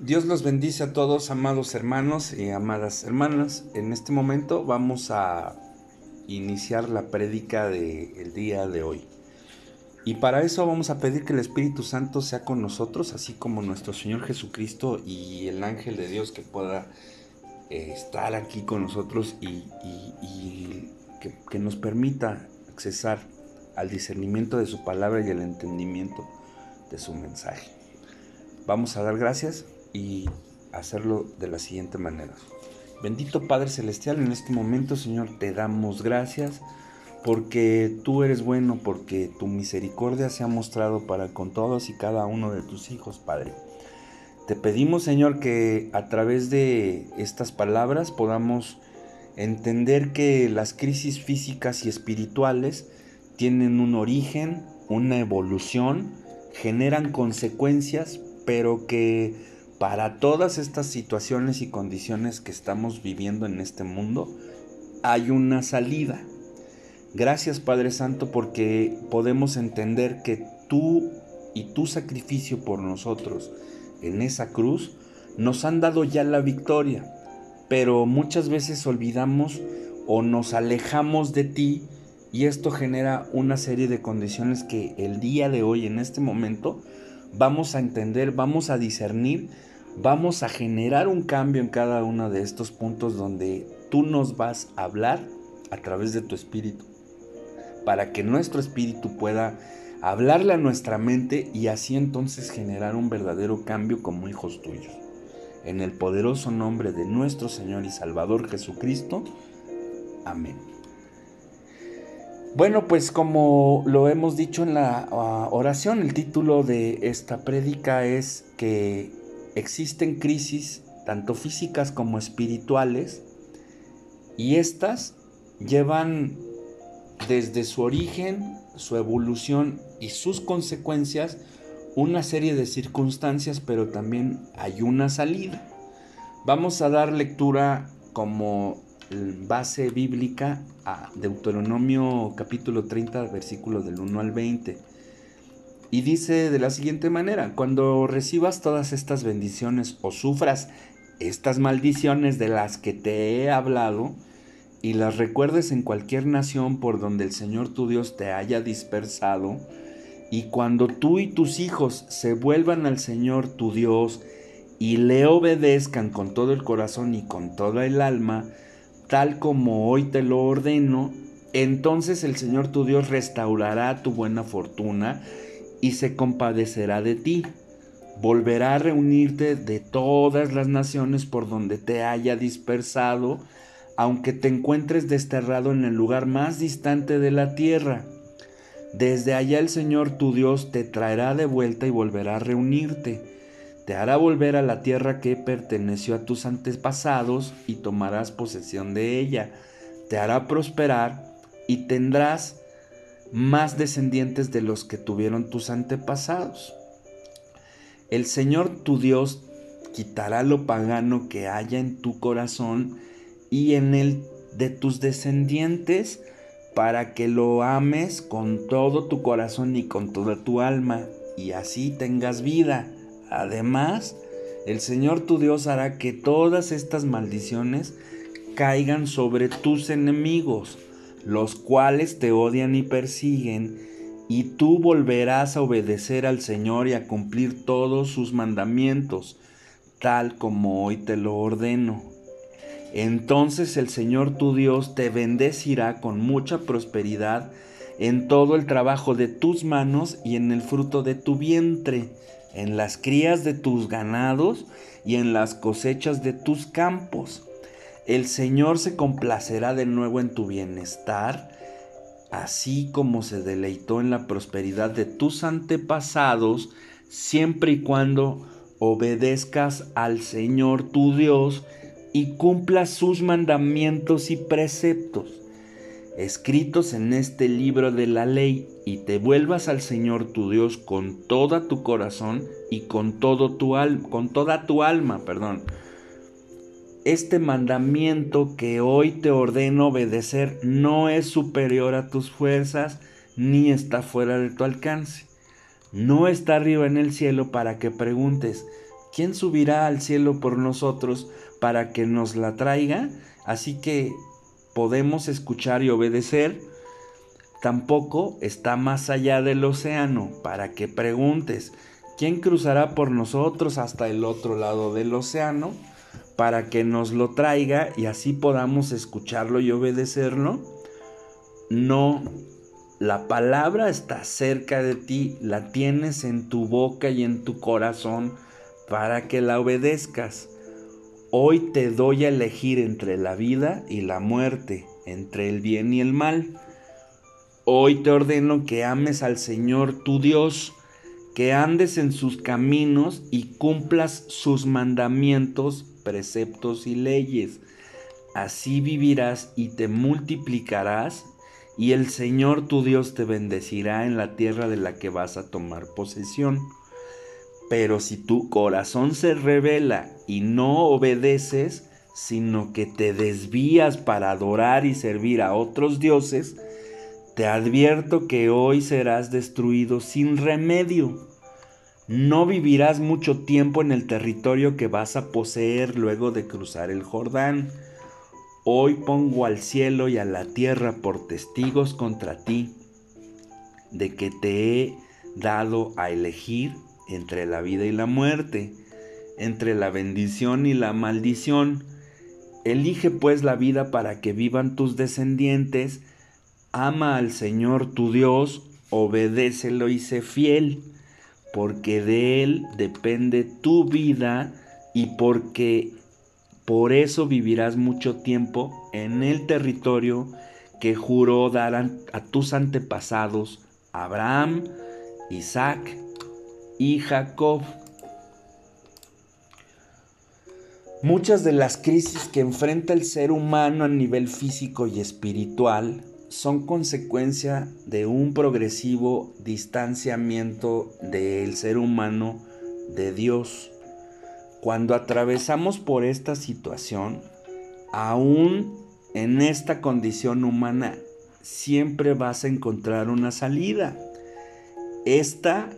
Dios los bendice a todos, amados hermanos y amadas hermanas. En este momento vamos a iniciar la prédica del día de hoy. Y para eso vamos a pedir que el Espíritu Santo sea con nosotros, así como nuestro Señor Jesucristo y el ángel de Dios que pueda eh, estar aquí con nosotros y, que, que nos permita accesar al discernimiento de su palabra y el entendimiento de su mensaje. Vamos a dar gracias y hacerlo de la siguiente manera. Bendito Padre Celestial, en este momento, Señor, te damos gracias porque tú eres bueno, porque tu misericordia se ha mostrado para con todos y cada uno de tus hijos, Padre. Te pedimos, Señor, que a través de estas palabras podamos entender que las crisis físicas y espirituales tienen un origen, una evolución, generan consecuencias, pero que para todas estas situaciones y condiciones que estamos viviendo en este mundo, hay una salida. Gracias Padre Santo porque podemos entender que tú y tu sacrificio por nosotros en esa cruz nos han dado ya la victoria, pero muchas veces olvidamos o nos alejamos de ti y esto genera una serie de condiciones que el día de hoy, en este momento, vamos a entender, vamos a discernir vamos a generar un cambio en cada uno de estos puntos donde tú nos vas a hablar a través de tu espíritu, para que nuestro espíritu pueda hablarle a nuestra mente y así entonces generar un verdadero cambio como hijos tuyos. En el poderoso nombre de nuestro Señor y Salvador Jesucristo. Amén. Bueno, pues como lo hemos dicho en la ah, oración, el título de esta prédica es que existen crisis tanto físicas como espirituales y estas llevan desde su origen, su evolución y sus consecuencias una serie de circunstancias, pero también hay una salida. Vamos a dar lectura como base bíblica a Deuteronomio capítulo 30, versículos del 1 al 20. Y dice de la siguiente manera, cuando recibas todas estas bendiciones o sufras estas maldiciones de las que te he hablado, y las recuerdes en cualquier nación por donde el Señor tu Dios te haya dispersado, y cuando tú y tus hijos se vuelvan al Señor tu Dios y le obedezcan con todo el corazón y con toda el alma, tal como hoy te lo ordeno, entonces el Señor tu Dios restaurará tu buena fortuna y se compadecerá de ti. Volverá a reunirte de todas las naciones por donde te haya dispersado, aunque te encuentres desterrado en el lugar más distante de la tierra. Desde allá el Señor tu Dios te traerá de vuelta y volverá a reunirte. Te hará volver a la tierra que perteneció a tus antepasados y tomarás posesión de ella. Te hará prosperar y tendrás más descendientes de los que tuvieron tus antepasados. El Señor tu Dios quitará lo pagano que haya en tu corazón y en el de tus descendientes para que lo ames con todo tu corazón y con toda tu alma y así tengas vida. Además, el Señor tu Dios hará que todas estas maldiciones caigan sobre tus enemigos los cuales te odian y persiguen, y tú volverás a obedecer al Señor y a cumplir todos sus mandamientos, tal como hoy te lo ordeno. Entonces el Señor tu Dios te bendecirá con mucha prosperidad en todo el trabajo de tus manos y en el fruto de tu vientre, en las crías de tus ganados y en las cosechas de tus campos el Señor se complacerá de nuevo en tu bienestar, así como se deleitó en la prosperidad de tus antepasados, siempre y cuando obedezcas al Señor tu Dios y cumplas sus mandamientos y preceptos escritos en este libro de la ley y te vuelvas al Señor tu Dios con toda tu corazón y con tu alma, con toda tu alma, perdón este mandamiento que hoy te ordeno obedecer no es superior a tus fuerzas ni está fuera de tu alcance. No está arriba en el cielo para que preguntes, ¿quién subirá al cielo por nosotros para que nos la traiga? Así que podemos escuchar y obedecer. Tampoco está más allá del océano para que preguntes, ¿quién cruzará por nosotros hasta el otro lado del océano? Para que nos lo traiga y así podamos escucharlo y obedecerlo. No la palabra está cerca de ti, la tienes en tu boca y en tu corazón para que la obedezcas. Hoy te doy a elegir entre la vida y la muerte, entre el bien y el mal. Hoy te ordeno que ames al Señor tu Dios, que andes en sus caminos y cumplas sus mandamientos, preceptos y leyes. Así vivirás y te multiplicarás y el Señor tu Dios te bendecirá en la tierra de la que vas a tomar posesión. Pero si tu corazón se revela y no obedeces, sino que te desvías para adorar y servir a otros dioses, te advierto que hoy serás destruido sin remedio. No vivirás mucho tiempo en el territorio que vas a poseer luego de cruzar el Jordán. Hoy pongo al cielo y a la tierra por testigos contra ti, de que te he dado a elegir entre la vida y la muerte, entre la bendición y la maldición. Elige pues la vida para que vivan tus descendientes, ama al Señor tu Dios, obedécelo y sé fiel, porque de Él depende tu vida y porque por eso vivirás mucho tiempo en el territorio que juró dar a tus antepasados Abraham, Isaac y Jacob. Muchas de las crisis que enfrenta el ser humano a nivel físico y espiritual son consecuencia de un progresivo distanciamiento del ser humano de Dios. Cuando atravesamos por esta situación, aún en esta condición humana, siempre vas a encontrar una salida. Esta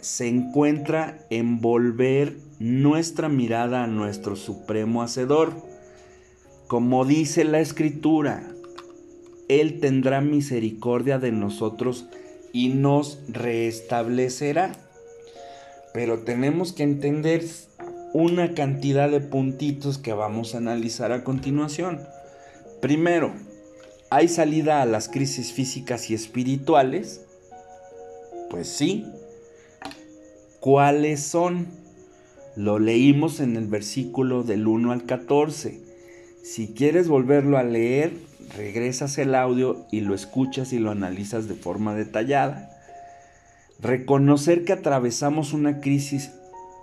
se encuentra en volver nuestra mirada a nuestro supremo hacedor. Como dice la escritura, Él tendrá misericordia de nosotros y nos restablecerá. Pero tenemos que entender una cantidad de puntitos que vamos a analizar a continuación. Primero, ¿hay salida a las crisis físicas y espirituales? Pues sí. ¿Cuáles son? Lo leímos en el versículo del 1 al 14. Si quieres volverlo a leer, regresas el audio y lo escuchas y lo analizas de forma detallada. Reconocer que atravesamos una crisis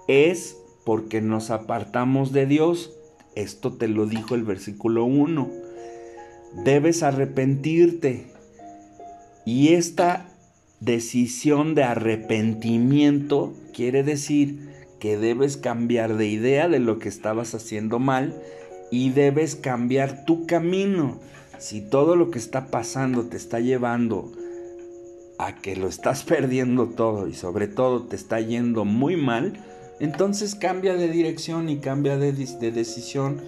es porque nos apartamos de Dios. Esto te lo dijo el versículo 1. Debes arrepentirte. Y esta decisión de arrepentimiento quiere decir que debes cambiar de idea de lo que estabas haciendo mal y debes cambiar tu camino. Si todo lo que está pasando te está llevando a que lo estás perdiendo todo y sobre todo te está yendo muy mal, entonces cambia de dirección y cambia de, decisión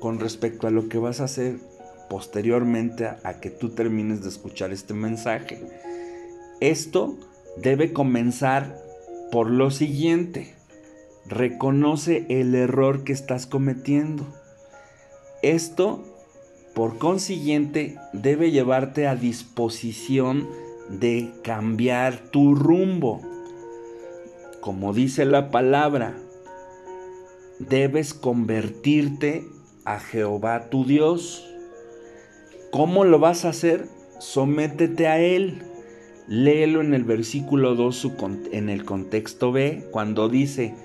con respecto a lo que vas a hacer posteriormente a, que tú termines de escuchar este mensaje. Esto debe comenzar por lo siguiente. Reconoce el error que estás cometiendo. Esto, por consiguiente, debe llevarte a disposición de cambiar tu rumbo como dice la palabra, debes convertirte a Jehová tu Dios. ¿Cómo lo vas a hacer? Sométete a Él. Léelo en el versículo 2 en el contexto B, cuando dice,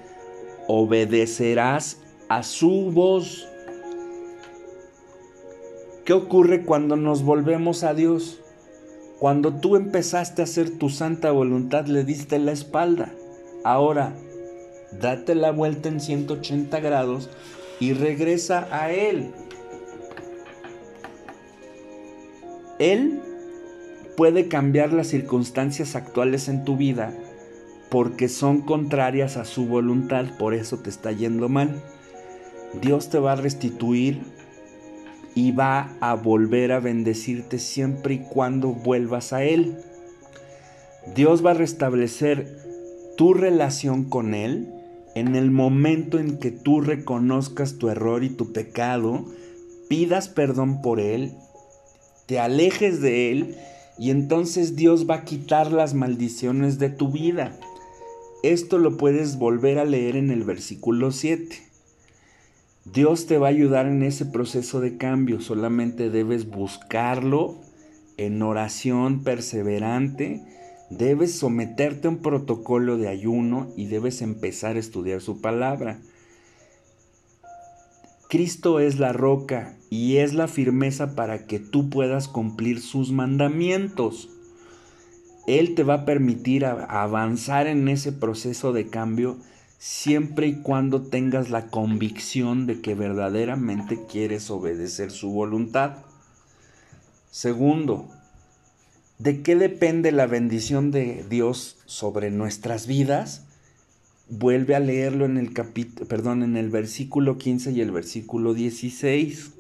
obedecerás a su voz. ¿Qué ocurre cuando nos volvemos a Dios? Cuando tú empezaste a hacer tu santa voluntad, le diste la espalda. Ahora, date la vuelta en 180 grados y regresa a Él. Él puede cambiar las circunstancias actuales en tu vida, porque son contrarias a su voluntad, por eso te está yendo mal. Dios te va a restituir y va a volver a bendecirte siempre y cuando vuelvas a Él. Dios va a restablecer tu relación con Él en el momento en que tú reconozcas tu error y tu pecado, pidas perdón por Él, te alejes de Él y entonces Dios va a quitar las maldiciones de tu vida. Esto lo puedes volver a leer en el versículo 7. Dios te va a ayudar en ese proceso de cambio, solamente debes buscarlo en oración perseverante, debes someterte a un protocolo de ayuno y debes empezar a estudiar su palabra. Cristo es la roca y es la firmeza para que tú puedas cumplir sus mandamientos. Él te va a permitir avanzar en ese proceso de cambio siempre y cuando tengas la convicción de que verdaderamente quieres obedecer su voluntad. Segundo, ¿de qué depende la bendición de Dios sobre nuestras vidas? Vuelve a leerlo en el capítulo, perdón, en el versículo 15 y el versículo 16.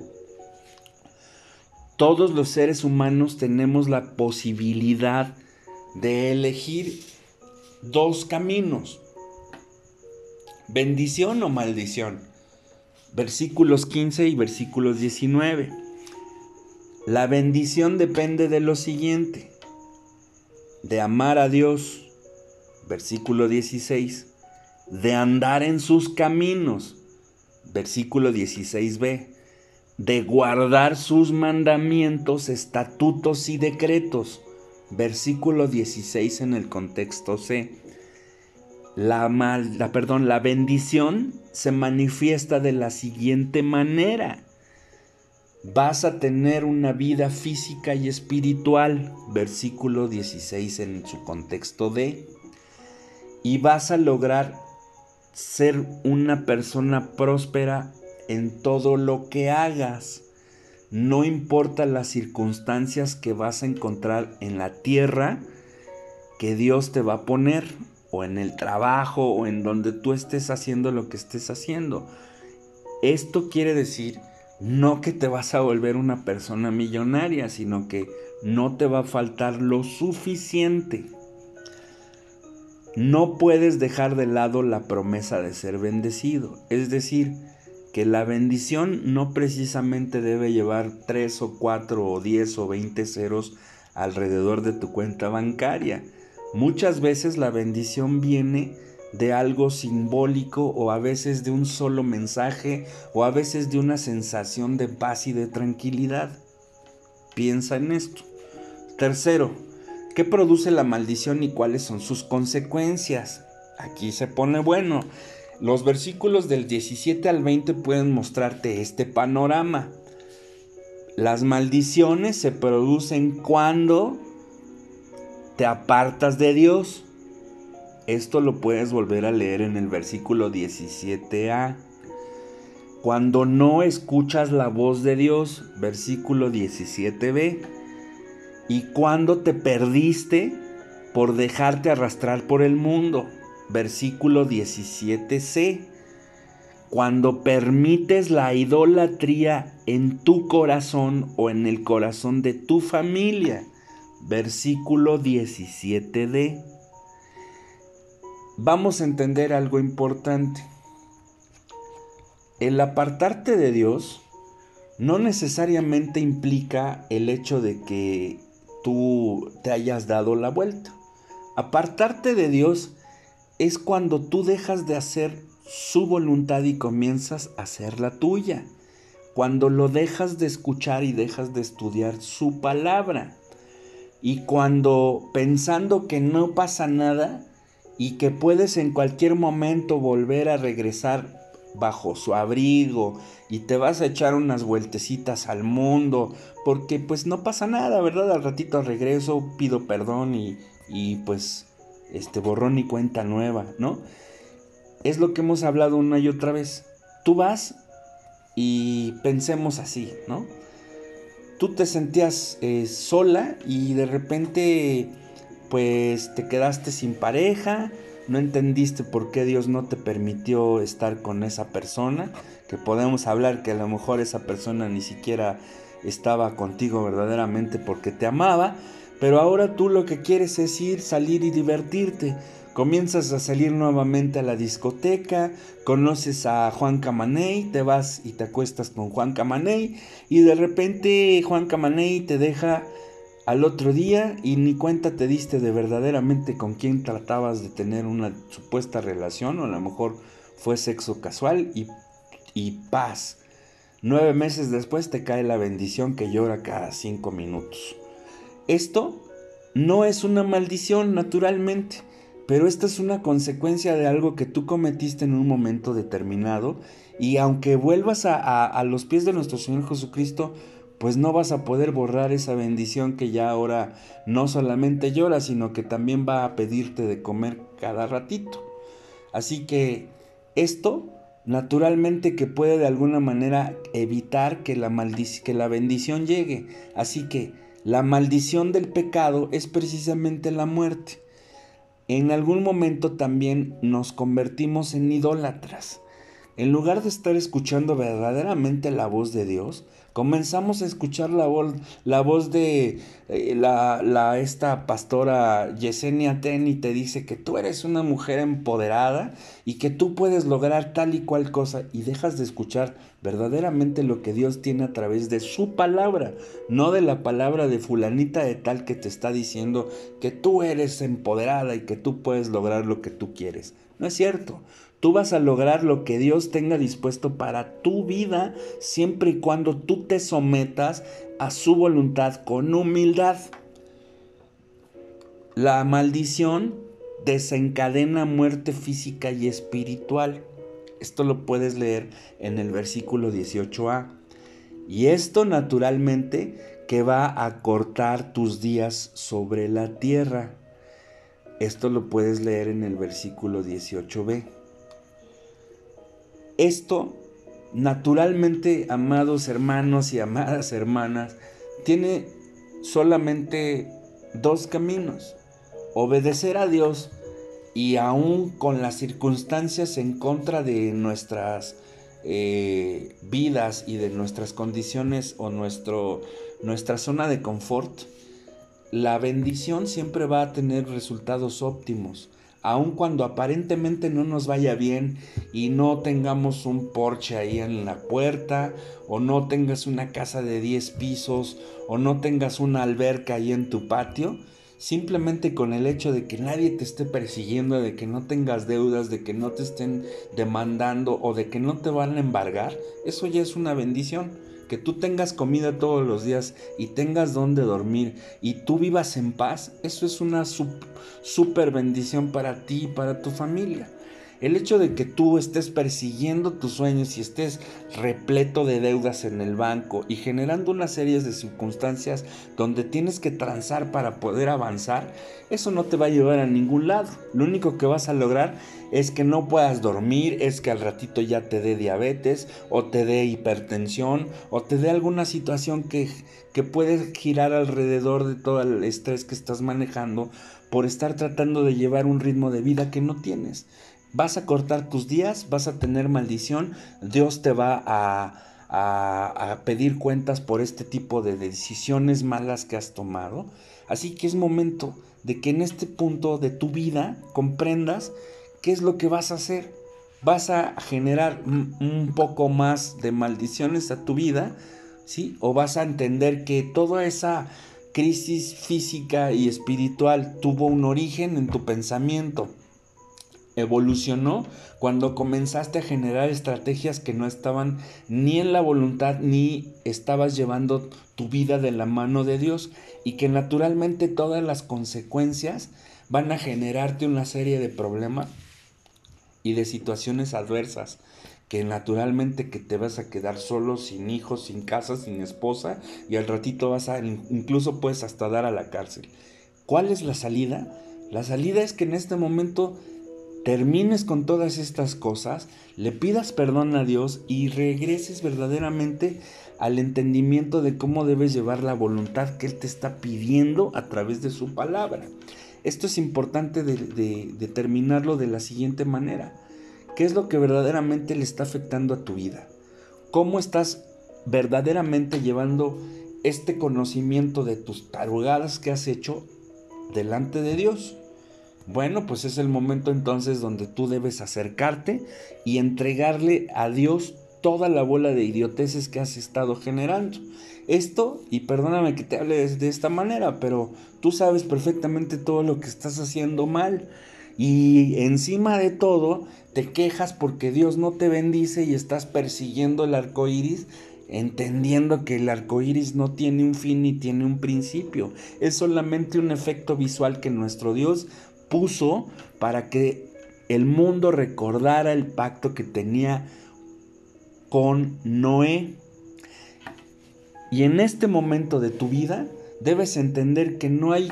Todos los seres humanos tenemos la posibilidad de elegir dos caminos, bendición o maldición. Versículos 15 y versículos 19. La bendición depende de lo siguiente, de amar a Dios, versículo 16, de andar en sus caminos, versículo 16b, de guardar sus mandamientos, estatutos y decretos, versículo 16 en el contexto C. La, mal, la, perdón, la bendición se manifiesta de la siguiente manera. Vas a tener una vida física y espiritual, versículo 16 en su contexto D. Y vas a lograr ser una persona próspera en todo lo que hagas. No importa las circunstancias que vas a encontrar en la tierra que Dios te va a poner, o en el trabajo, o en donde tú estés haciendo lo que estés haciendo. Esto quiere decir no que te vas a volver una persona millonaria, sino que no te va a faltar lo suficiente. No puedes dejar de lado la promesa de ser bendecido. Es decir, que la bendición no precisamente debe llevar 3 o 4 o 10 o 20 ceros alrededor de tu cuenta bancaria. Muchas veces la bendición viene de algo simbólico o a veces de un solo mensaje o a veces de una sensación de paz y de tranquilidad. Piensa en esto. Tercero, ¿Qué produce la maldición y cuáles son sus consecuencias? Aquí se pone bueno. Los versículos del 17 al 20 pueden mostrarte este panorama. Las maldiciones se producen cuando te apartas de Dios. Esto lo puedes volver a leer en el versículo 17a. Cuando no escuchas la voz de Dios, versículo 17b y cuando te perdiste por dejarte arrastrar por el mundo. Versículo 17c. Cuando permites la idolatría en tu corazón o en el corazón de tu familia. Versículo 17d. Vamos a entender algo importante. El apartarte de Dios no necesariamente implica el hecho de que tú te hayas dado la vuelta. Apartarte de Dios es cuando tú dejas de hacer su voluntad y comienzas a hacer la tuya. Cuando lo dejas de escuchar y dejas de estudiar su palabra. Y cuando pensando que no pasa nada y que puedes en cualquier momento volver a regresar bajo su abrigo y te vas a echar unas vueltecitas al mundo, porque pues no pasa nada, ¿verdad? Al ratito regreso, pido perdón y, y pues este borrón y cuenta nueva, ¿no? Es lo que hemos hablado una y otra vez. Tú vas y pensemos así, ¿no? Tú te sentías eh, sola y de repente pues te quedaste sin pareja no entendiste por qué Dios no te permitió estar con esa persona, que podemos hablar que a lo mejor esa persona ni siquiera estaba contigo verdaderamente porque te amaba, pero ahora tú lo que quieres es ir, salir y divertirte. Comienzas a salir nuevamente a la discoteca, conoces a Juan Camaney, te vas y te acuestas con Juan Camaney y de repente Juan Camaney te deja al otro día y ni cuenta te diste de verdaderamente con quién tratabas de tener una supuesta relación o a lo mejor fue sexo casual y, y paz. Nueve meses después te cae la bendición que llora cada cinco minutos. Esto no es una maldición naturalmente, pero esta es una consecuencia de algo que tú cometiste en un momento determinado y aunque vuelvas a, los pies de nuestro Señor Jesucristo, pues no vas a poder borrar esa bendición que ya ahora no solamente llora, sino que también va a pedirte de comer cada ratito. Así que esto naturalmente que puede de alguna manera evitar que la, que la bendición llegue. Así que la maldición del pecado es precisamente la muerte. En algún momento también nos convertimos en idólatras. En lugar de estar escuchando verdaderamente la voz de Dios, comenzamos a escuchar la voz, la de eh, la, esta pastora Yesenia Ten y te dice que tú eres una mujer empoderada y que tú puedes lograr tal y cual cosa y dejas de escuchar verdaderamente lo que Dios tiene a través de su palabra, no de la palabra de fulanita de tal que te está diciendo que tú eres empoderada y que tú puedes lograr lo que tú quieres. No es cierto. Tú vas a lograr lo que Dios tenga dispuesto para tu vida siempre y cuando tú te sometas a su voluntad con humildad. La maldición desencadena muerte física y espiritual. Esto lo puedes leer en el versículo 18a. Y esto naturalmente que va a cortar tus días sobre la tierra. Esto lo puedes leer en el versículo 18b. Esto, naturalmente, amados hermanos y amadas hermanas, tiene solamente dos caminos. Obedecer a Dios y aún con las circunstancias en contra de nuestras eh, vidas y de nuestras condiciones o nuestro, nuestra zona de confort, la bendición siempre va a tener resultados óptimos aun cuando aparentemente no nos vaya bien y no tengamos un porche ahí en la puerta, o no tengas una casa de 10 pisos, o no tengas una alberca ahí en tu patio, simplemente con el hecho de que nadie te esté persiguiendo, de que no tengas deudas, de que no te estén demandando o de que no te van a embargar, eso ya es una bendición que tú tengas comida todos los días y tengas donde dormir y tú vivas en paz, eso es una super bendición para ti y para tu familia. El hecho de que tú estés persiguiendo tus sueños y estés repleto de deudas en el banco y generando una serie de circunstancias donde tienes que transar para poder avanzar, eso no te va a llevar a ningún lado. Lo único que vas a lograr es que no puedas dormir, es que al ratito ya te dé diabetes o te dé hipertensión o te dé alguna situación que, que puede girar alrededor de todo el estrés que estás manejando por estar tratando de llevar un ritmo de vida que no tienes vas a cortar tus días, vas a tener maldición, Dios te va a, pedir cuentas por este tipo de decisiones malas que has tomado. Así que es momento de que en este punto de tu vida comprendas qué es lo que vas a hacer. Vas a generar un poco más de maldiciones a tu vida, ¿sí? O vas a entender que toda esa crisis física y espiritual tuvo un origen en tu pensamiento evolucionó cuando comenzaste a generar estrategias que no estaban ni en la voluntad ni estabas llevando tu vida de la mano de Dios y que naturalmente todas las consecuencias van a generarte una serie de problemas y de situaciones adversas que naturalmente que te vas a quedar solo, sin hijos, sin casa, sin esposa y al ratito vas a incluso puedes hasta dar a la cárcel. ¿Cuál es la salida? La salida es que en este momento termines con todas estas cosas, le pidas perdón a Dios y regreses verdaderamente al entendimiento de cómo debes llevar la voluntad que Él te está pidiendo a través de su palabra. Esto es importante de, determinarlo de la siguiente manera. ¿Qué es lo que verdaderamente le está afectando a tu vida? ¿Cómo estás verdaderamente llevando este conocimiento de tus tarugadas que has hecho delante de Dios? Bueno, pues es el momento entonces donde tú debes acercarte y entregarle a Dios toda la bola de idioteces que has estado generando. Esto, y perdóname que te hable de, esta manera, pero tú sabes perfectamente todo lo que estás haciendo mal. Y encima de todo, te quejas porque Dios no te bendice y estás persiguiendo el arco iris, entendiendo que el arco iris no tiene un fin ni tiene un principio. Es solamente un efecto visual que nuestro Dios puso para que el mundo recordara el pacto que tenía con Noé. Y en este momento de tu vida debes entender que no hay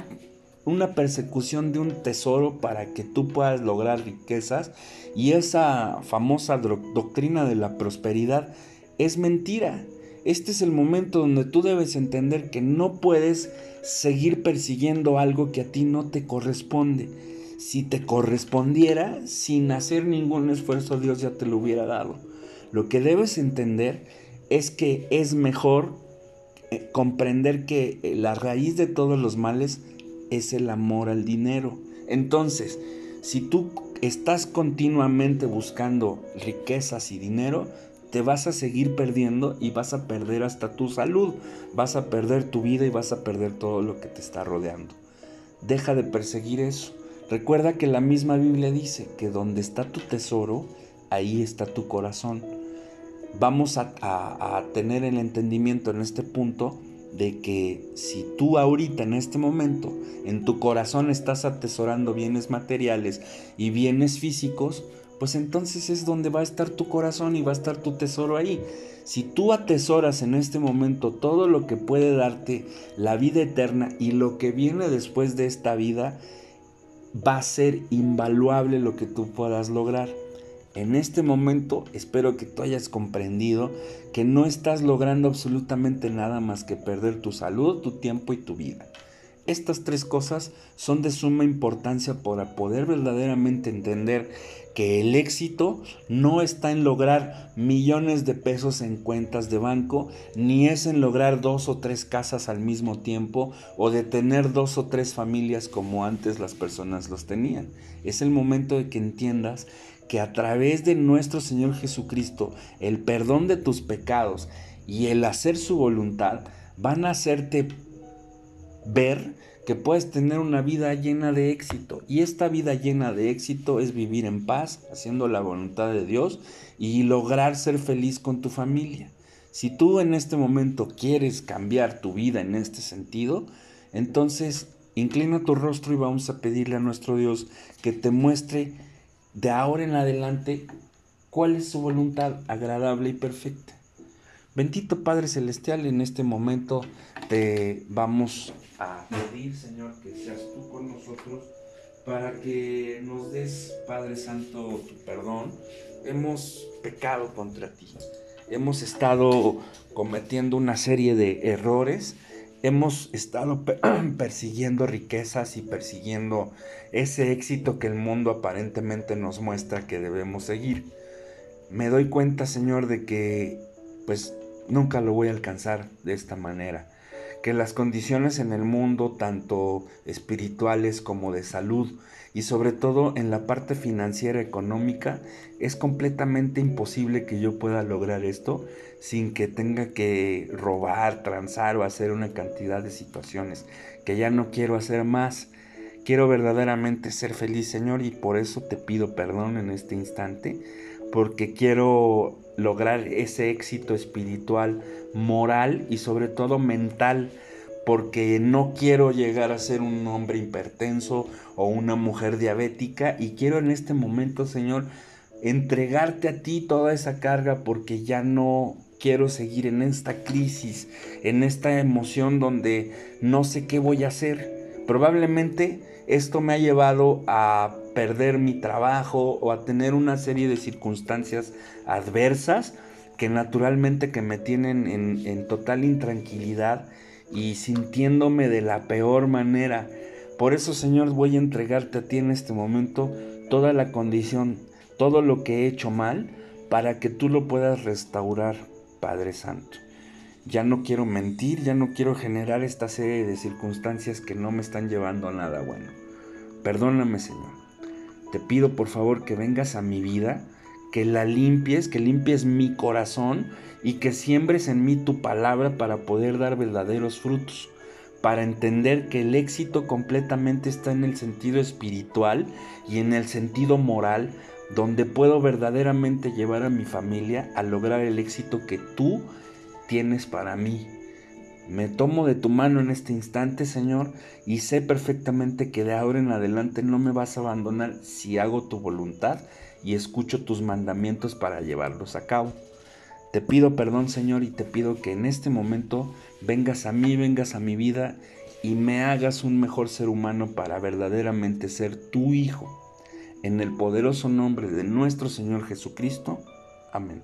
una persecución de un tesoro para que tú puedas lograr riquezas y esa famosa doctrina de la prosperidad es mentira. Este es el momento donde tú debes entender que no puedes seguir persiguiendo algo que a ti no te corresponde. Si te correspondiera, sin hacer ningún esfuerzo, Dios ya te lo hubiera dado. Lo que debes entender es que es mejor eh, comprender que eh, la raíz de todos los males es el amor al dinero. Entonces, si tú estás continuamente buscando riquezas y dinero, te vas a seguir perdiendo y vas a perder hasta tu salud, vas a perder tu vida y vas a perder todo lo que te está rodeando. Deja de perseguir eso. Recuerda que la misma Biblia dice que donde está tu tesoro, ahí está tu corazón. Vamos a, tener el entendimiento en este punto de que si tú ahorita en este momento en tu corazón estás atesorando bienes materiales y bienes físicos, pues entonces es donde va a estar tu corazón y va a estar tu tesoro ahí. Si tú atesoras en este momento todo lo que puede darte la vida eterna y lo que viene después de esta vida, va a ser invaluable lo que tú puedas lograr. En este momento espero que tú hayas comprendido que no estás logrando absolutamente nada más que perder tu salud, tu tiempo y tu vida. Estas tres cosas son de suma importancia para poder verdaderamente entender que el éxito no está en lograr millones de pesos en cuentas de banco, ni es en lograr dos o tres casas al mismo tiempo o de tener dos o tres familias como antes las personas los tenían. Es el momento de que entiendas que a través de nuestro Señor Jesucristo, el perdón de tus pecados y el hacer su voluntad van a hacerte ver que puedes tener una vida llena de éxito. Y esta vida llena de éxito es vivir en paz, haciendo la voluntad de Dios y lograr ser feliz con tu familia. Si tú en este momento quieres cambiar tu vida en este sentido, entonces inclina tu rostro y vamos a pedirle a nuestro Dios que te muestre de ahora en adelante cuál es su voluntad agradable y perfecta. Bendito Padre Celestial, en este momento te vamos a pedir, Señor, que seas tú con nosotros para que nos des, Padre Santo, tu perdón. Hemos pecado contra ti. Hemos estado cometiendo una serie de errores. Hemos estado persiguiendo riquezas y persiguiendo ese éxito que el mundo aparentemente nos muestra que debemos seguir. Me doy cuenta, Señor, de que pues nunca lo voy a alcanzar de esta manera que las condiciones en el mundo, tanto espirituales como de salud, y sobre todo en la parte financiera económica, es completamente imposible que yo pueda lograr esto sin que tenga que robar, transar o hacer una cantidad de situaciones que ya no quiero hacer más. Quiero verdaderamente ser feliz, Señor, y por eso te pido perdón en este instante, porque quiero lograr ese éxito espiritual moral y sobre todo mental, porque no quiero llegar a ser un hombre hipertenso o una mujer diabética y quiero en este momento, Señor, entregarte a ti toda esa carga porque ya no quiero seguir en esta crisis, en esta emoción donde no sé qué voy a hacer. Probablemente esto me ha llevado a perder mi trabajo o a tener una serie de circunstancias adversas que naturalmente que me tienen en, total intranquilidad y sintiéndome de la peor manera. Por eso, Señor, voy a entregarte a ti en este momento toda la condición, todo lo que he hecho mal, para que tú lo puedas restaurar, Padre Santo. Ya no quiero mentir, ya no quiero generar esta serie de circunstancias que no me están llevando a nada bueno. Perdóname, Señor. Te pido por favor que vengas a mi vida, que la limpies, que limpies mi corazón y que siembres en mí tu palabra para poder dar verdaderos frutos para entender que el éxito completamente está en el sentido espiritual y en el sentido moral, donde puedo verdaderamente llevar a mi familia a lograr el éxito que tú tienes para mí. Me tomo de tu mano en este instante, Señor, y sé perfectamente que de ahora en adelante no me vas a abandonar si hago tu voluntad y escucho tus mandamientos para llevarlos a cabo. Te pido perdón, Señor, y te pido que en este momento vengas a mí, vengas a mi vida y me hagas un mejor ser humano para verdaderamente ser tu Hijo. En el poderoso nombre de nuestro Señor Jesucristo. Amén.